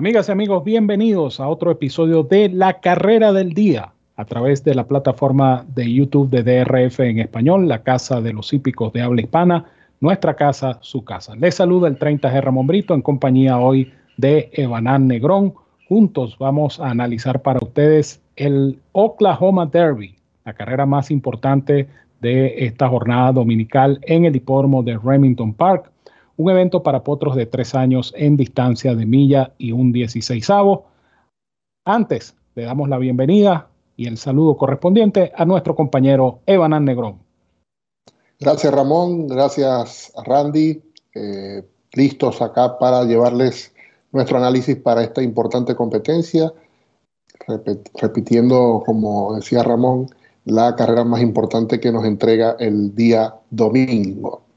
Amigas y amigos, bienvenidos a otro episodio de La Carrera del Día a través de la plataforma de YouTube de DRF en español, la Casa de los Hípicos de Habla Hispana, nuestra casa, su casa. Les saluda el 30G Ramón Brito en compañía hoy de Evanán Negrón. Juntos vamos a analizar para ustedes el Oklahoma Derby, la carrera más importante de esta jornada dominical en el hipódromo de Remington Park un evento para potros de tres años en distancia de milla y un 16 Antes le damos la bienvenida y el saludo correspondiente a nuestro compañero Evan Negrón. Gracias Ramón, gracias Randy. Eh, listos acá para llevarles nuestro análisis para esta importante competencia. repitiendo, como decía Ramón, la carrera más importante que nos entrega el día domingo.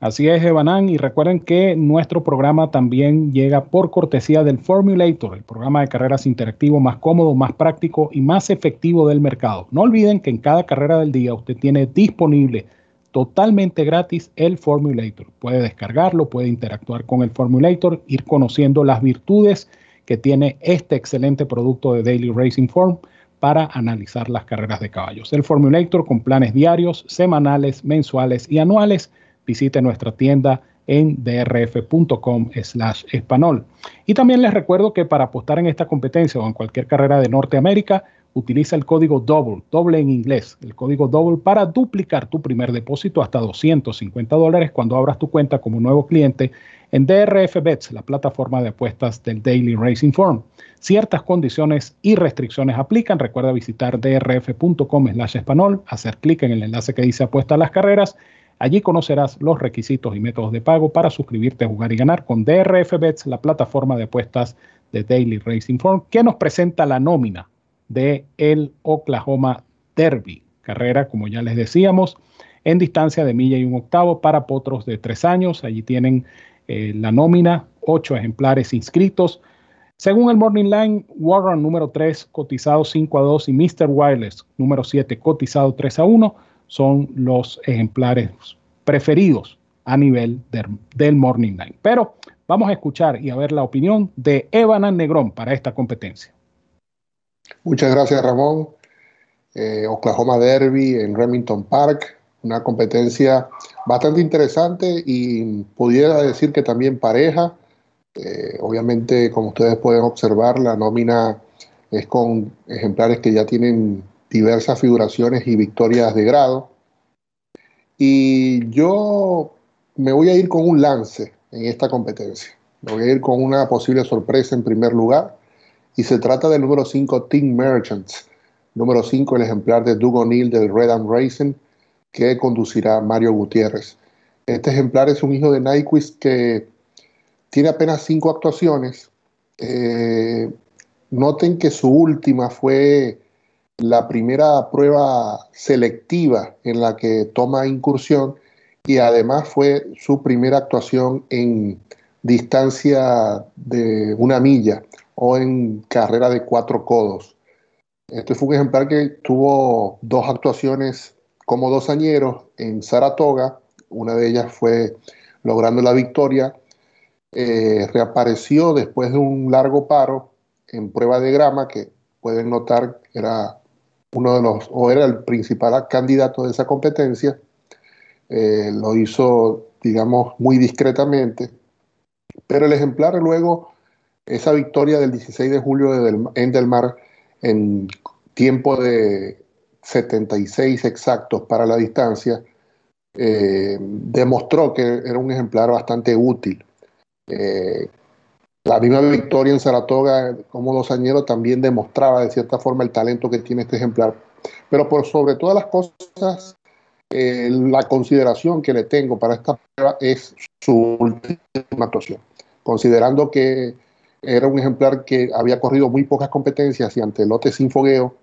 Así es, Evanán, y recuerden que nuestro programa también llega por cortesía del Formulator, el programa de carreras interactivo más cómodo, más práctico y más efectivo del mercado. No olviden que en cada carrera del día usted tiene disponible totalmente gratis el Formulator. Puede descargarlo, puede interactuar con el Formulator, ir conociendo las virtudes que tiene este excelente producto de Daily Racing Form para analizar las carreras de caballos. El Formulator con planes diarios, semanales, mensuales y anuales visite nuestra tienda en drf.com slash espanol. Y también les recuerdo que para apostar en esta competencia o en cualquier carrera de Norteamérica, utiliza el código DOUBLE, doble en inglés, el código DOUBLE para duplicar tu primer depósito hasta 250 dólares cuando abras tu cuenta como nuevo cliente en DRF Bets, la plataforma de apuestas del Daily Racing Form. Ciertas condiciones y restricciones aplican. Recuerda visitar drf.com slash espanol, hacer clic en el enlace que dice apuesta a las carreras Allí conocerás los requisitos y métodos de pago para suscribirte a jugar y ganar con DRF Bets, la plataforma de apuestas de Daily Racing Form, que nos presenta la nómina de el Oklahoma Derby, carrera, como ya les decíamos, en distancia de milla y un octavo para potros de tres años. Allí tienen eh, la nómina, ocho ejemplares inscritos. Según el Morning Line, Warren número 3 cotizado 5 a 2 y Mr. Wireless número 7 cotizado 3 a 1 son los ejemplares preferidos a nivel del Morning Line. Pero vamos a escuchar y a ver la opinión de Evan Negrón para esta competencia. Muchas gracias, Ramón. Eh, Oklahoma Derby en Remington Park, una competencia bastante interesante y pudiera decir que también pareja. Eh, obviamente, como ustedes pueden observar, la nómina es con ejemplares que ya tienen diversas figuraciones y victorias de grado. Y yo me voy a ir con un lance en esta competencia. Me voy a ir con una posible sorpresa en primer lugar. Y se trata del número 5 Team Merchants. Número 5, el ejemplar de Doug O'Neill del Red and Racing, que conducirá Mario Gutiérrez. Este ejemplar es un hijo de Nyquist que tiene apenas cinco actuaciones. Eh, noten que su última fue la primera prueba selectiva en la que toma incursión y además fue su primera actuación en distancia de una milla o en carrera de cuatro codos. Este fue un ejemplar que tuvo dos actuaciones como dos añeros en Saratoga, una de ellas fue logrando la victoria, eh, reapareció después de un largo paro en prueba de grama que pueden notar era uno de los, o era el principal candidato de esa competencia, eh, lo hizo, digamos, muy discretamente, pero el ejemplar luego, esa victoria del 16 de julio de en Del Mar, en tiempo de 76 exactos para la distancia, eh, demostró que era un ejemplar bastante útil. Eh, la misma victoria en Saratoga como dos añeros también demostraba de cierta forma el talento que tiene este ejemplar. Pero por sobre todas las cosas, eh, la consideración que le tengo para esta prueba es su última actuación. Considerando que era un ejemplar que había corrido muy pocas competencias y ante lote sin fogueo,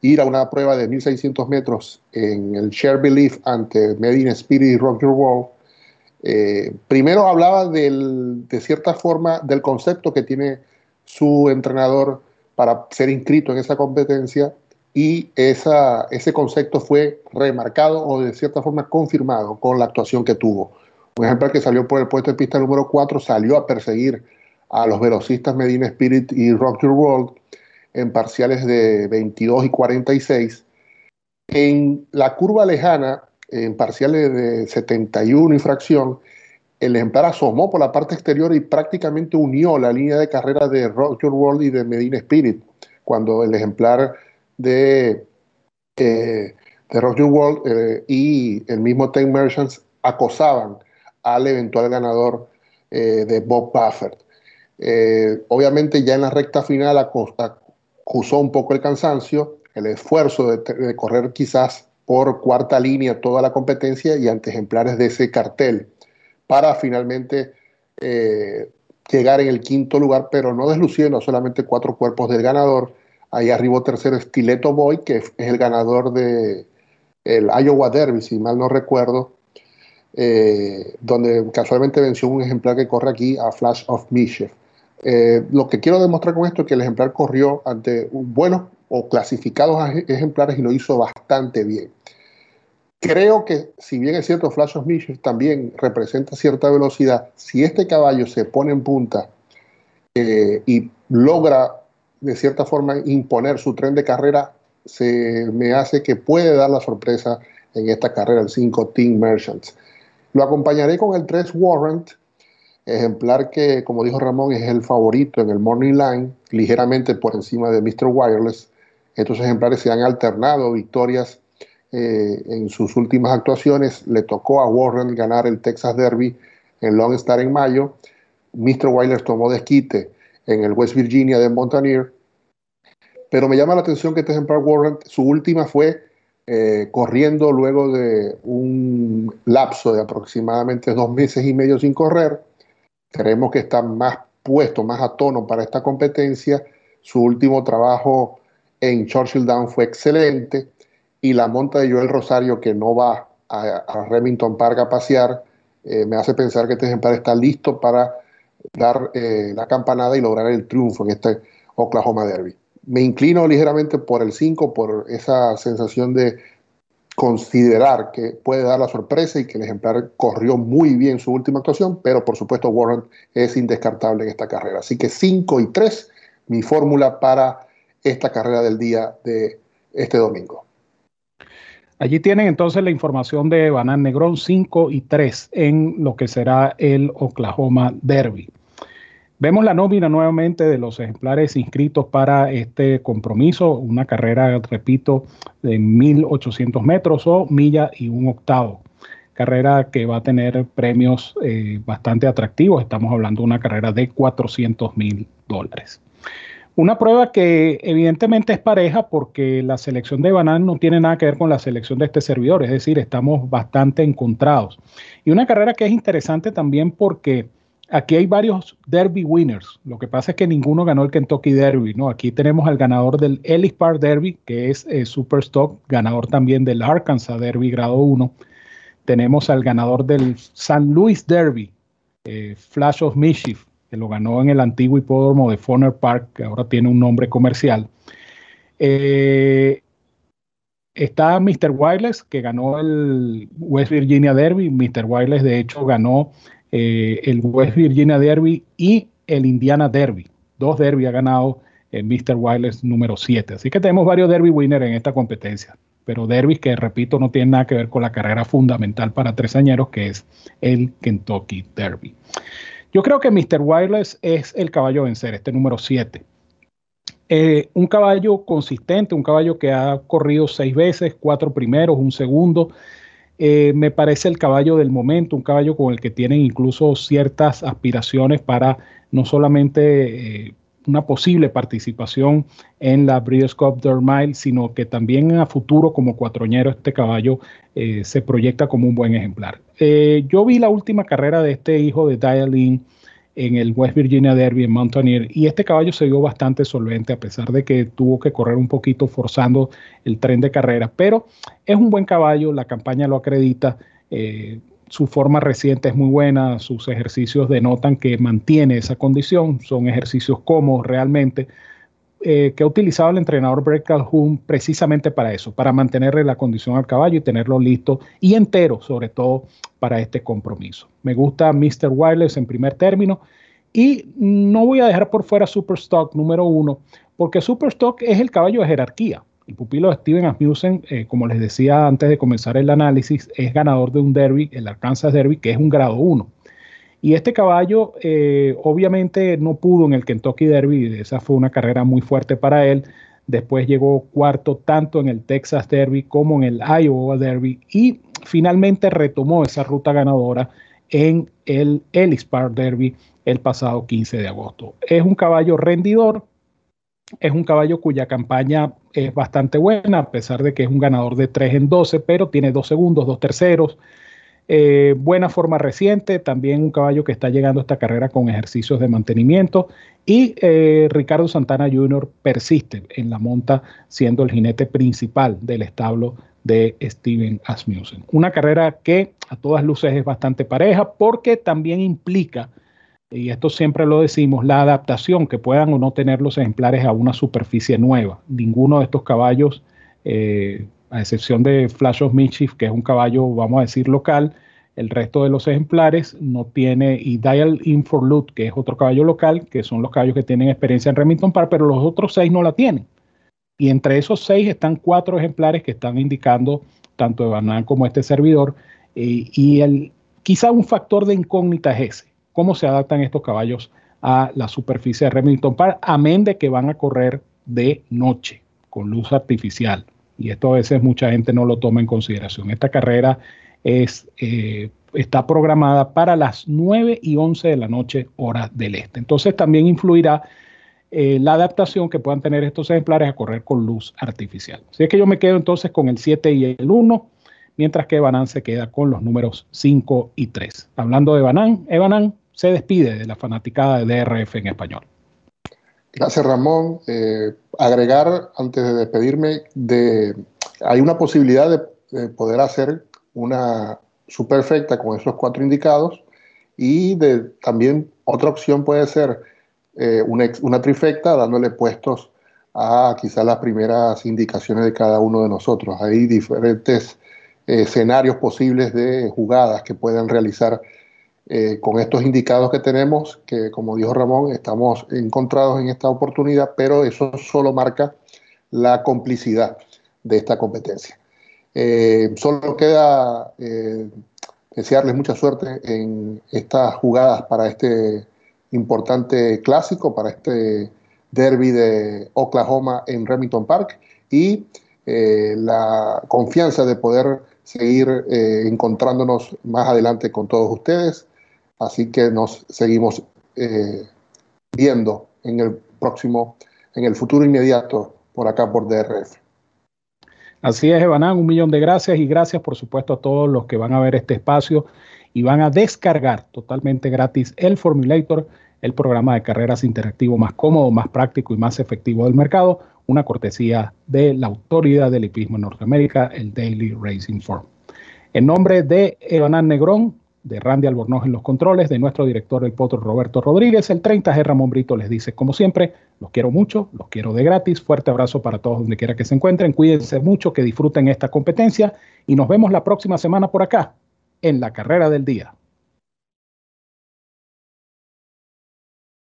ir a una prueba de 1600 metros en el Share Belief ante Medina Spirit y Rock Your World eh, primero hablaba de cierta forma del concepto que tiene su entrenador para ser inscrito en esa competencia y ese concepto fue remarcado o de cierta forma confirmado con la actuación que tuvo. Un ejemplo que salió por el puesto de pista número 4 salió a perseguir a los velocistas Medina Spirit y Rock Your World en parciales de 22 y 46. En la curva lejana, en parciales de 71 y el ejemplar asomó por la parte exterior y prácticamente unió la línea de carrera de Your World y de Medina Spirit, cuando el ejemplar de, eh, de Your World eh, y el mismo Ten Merchants acosaban al eventual ganador eh, de Bob Buffett. obviamente ya en la recta final acusó un poco el cansancio, el esfuerzo de, correr quizás por cuarta línea toda la competencia y ante ejemplares de ese cartel para finalmente eh, llegar en el quinto lugar, pero no desluciendo solamente cuatro cuerpos del ganador. Ahí arribó tercero Stiletto Boy, que es el ganador de el Iowa Derby, si mal no recuerdo, eh, donde casualmente venció un ejemplar que corre aquí a Flash of Mischief. Eh, lo que quiero demostrar con esto es que el ejemplar corrió ante buenos o clasificados ejemplares y lo hizo bastante bien. Creo que, si bien es cierto, Flash of Mischief también representa cierta velocidad, si este caballo se pone en punta eh, y logra de cierta forma imponer su tren de carrera, se me hace que puede dar la sorpresa en esta carrera, el 5 Team Merchants. Lo acompañaré con el 3 Warrant, ejemplar que, como dijo Ramón, es el favorito en el Morning Line, ligeramente por encima de Mr. Wireless. Estos ejemplares se han alternado victorias eh, en sus últimas actuaciones. Le tocó a Warren ganar el Texas Derby en Long Star en mayo. Mr. Wireless tomó desquite en el West Virginia de Mountaineer. Pero me llama la atención que este ejemplar Warren, su última fue eh, corriendo luego de un lapso de aproximadamente dos meses y medio sin correr Creemos que está más puesto, más a tono para esta competencia. Su último trabajo en Churchill Down fue excelente y la monta de Joel Rosario, que no va a, Remington Park a pasear, eh, me hace pensar que este ejemplar está listo para dar eh, la campanada y lograr el triunfo en este Oklahoma Derby. Me inclino ligeramente por el 5, por esa sensación de considerar que puede dar la sorpresa y que el ejemplar corrió muy bien su última actuación, pero por supuesto Warren es indescartable en esta carrera. Así que 5 y 3, mi fórmula para esta carrera del día de este domingo. Allí tienen entonces la información de Banan Negrón 5 y 3 en lo que será el Oklahoma Derby. Vemos la nómina nuevamente de los ejemplares inscritos para este compromiso, una carrera, repito, de 1800 metros o milla y un octavo. Carrera que va a tener premios eh, bastante atractivos. Estamos hablando de una carrera de 400 mil dólares. Una prueba que evidentemente es pareja porque la selección de Banán no tiene nada que ver con la selección de este servidor, es decir, estamos bastante encontrados. Y una carrera que es interesante también porque aquí hay varios Derby winners. Lo que pasa es que ninguno ganó el Kentucky Derby, ¿no? Aquí tenemos al ganador del Ellis Park Derby, que es eh, Superstock, ganador también del Arkansas Derby grado 1. Tenemos al ganador del San Luis Derby, eh, Flash of Mischief, que lo ganó en el antiguo hipódromo de Foner Park, que ahora tiene un nombre comercial. Eh, está Mr. Wireless, que ganó el West Virginia Derby. Mr. Wireless, de hecho, ganó eh, el West Virginia Derby y el Indiana Derby. Dos derby ha ganado el Mr. Wireless número 7. Así que tenemos varios derby winners en esta competencia. Pero derbis que, repito, no tienen nada que ver con la carrera fundamental para tresañeros, que es el Kentucky Derby. Yo creo que Mr. Wireless es el caballo a vencer, este número 7. Eh, un caballo consistente, un caballo que ha corrido seis veces, cuatro primeros, un segundo, eh, me parece el caballo del momento, un caballo con el que tienen incluso ciertas aspiraciones para no solamente eh, una posible participación en la Breeders' Cup Dirt Mile, sino que también a futuro como cuatroñero este caballo eh, se proyecta como un buen ejemplar. yo vi la última carrera de este hijo de Dialin en el West Virginia Derby en Mountaineer y este caballo se vio bastante solvente a pesar de que tuvo que correr un poquito forzando el tren de carrera, pero es un buen caballo, la campaña lo acredita, eh, su forma reciente es muy buena, sus ejercicios denotan que mantiene esa condición, son ejercicios cómodos realmente, eh, que ha utilizado el entrenador Brett Calhoun precisamente para eso, para mantenerle la condición al caballo y tenerlo listo y entero, sobre todo para este compromiso. Me gusta Mr. Wireless en primer término Y no voy a dejar por fuera Superstock número uno, porque Superstock es el caballo de jerarquía. El pupilo Steven Asmussen, eh, como les decía antes de comenzar el análisis, es ganador de un derby, el Arkansas Derby, que es un grado 1. Y este caballo eh, obviamente no pudo en el Kentucky Derby, esa fue una carrera muy fuerte para él. Después llegó cuarto tanto en el Texas Derby como en el Iowa Derby y finalmente retomó esa ruta ganadora en el Ellis Park Derby el pasado 15 de agosto. Es un caballo rendidor, es un caballo cuya campaña es bastante buena, a pesar de que es un ganador de 3 en 12, pero tiene dos segundos, dos terceros. Eh, buena forma reciente, también un caballo que está llegando a esta carrera con ejercicios de mantenimiento. Y eh, Ricardo Santana Jr. persiste en la monta, siendo el jinete principal del establo de Steven Asmussen. Una carrera que a todas luces es bastante pareja porque también implica y esto siempre lo decimos, la adaptación que puedan o no tener los ejemplares a una superficie nueva. Ninguno de estos caballos, eh, a excepción de Flash of Mischief, que es un caballo, vamos a decir, local, el resto de los ejemplares no tiene, y Dial In for Loot, que es otro caballo local, que son los caballos que tienen experiencia en Remington Park, pero los otros seis no la tienen. Y entre esos seis están cuatro ejemplares que están indicando, tanto de Banal como este servidor, eh, y el, quizá un factor de incógnita es ese cómo se adaptan estos caballos a la superficie de Remington Park, amén de que van a correr de noche con luz artificial. Y esto a veces mucha gente no lo toma en consideración. Esta carrera es, eh, está programada para las 9 y 11 de la noche, hora del este. Entonces también influirá eh, la adaptación que puedan tener estos ejemplares a correr con luz artificial. Así es que yo me quedo entonces con el 7 y el 1, mientras que Banan se queda con los números 5 y 3. Hablando de Banan, Ebanan, se despide de la fanaticada de DRF en español. Gracias, Ramón. Eh, agregar, antes de despedirme, de, hay una posibilidad de, poder hacer una superfecta con esos cuatro indicados y de, también otra opción puede ser eh, una, una, trifecta dándole puestos a quizás las primeras indicaciones de cada uno de nosotros. Hay diferentes eh, escenarios posibles de jugadas que pueden realizar eh, con estos indicados que tenemos, que como dijo Ramón, estamos encontrados en esta oportunidad, pero eso solo marca la complicidad de esta competencia. Eh, solo queda eh, desearles mucha suerte en estas jugadas para este importante clásico, para este derby de Oklahoma en Remington Park y la confianza de poder seguir encontrándonos más adelante con todos ustedes Así que nos seguimos eh, viendo en el próximo, en el futuro inmediato por acá por DRF. Así es, Evanán, un millón de gracias y gracias por supuesto a todos los que van a ver este espacio y van a descargar totalmente gratis el Formulator, el programa de carreras interactivo más cómodo, más práctico y más efectivo del mercado, una cortesía de la autoridad del hipismo en Norteamérica, el Daily Racing Form. En nombre de Evanán Negrón, de Randy Albornoz en los controles, de nuestro director el potro Roberto Rodríguez, el 30G Ramón Brito les dice, como siempre, los quiero mucho, los quiero de gratis, fuerte abrazo para todos donde quiera que se encuentren, cuídense mucho, que disfruten esta competencia y nos vemos la próxima semana por acá, en la carrera del día.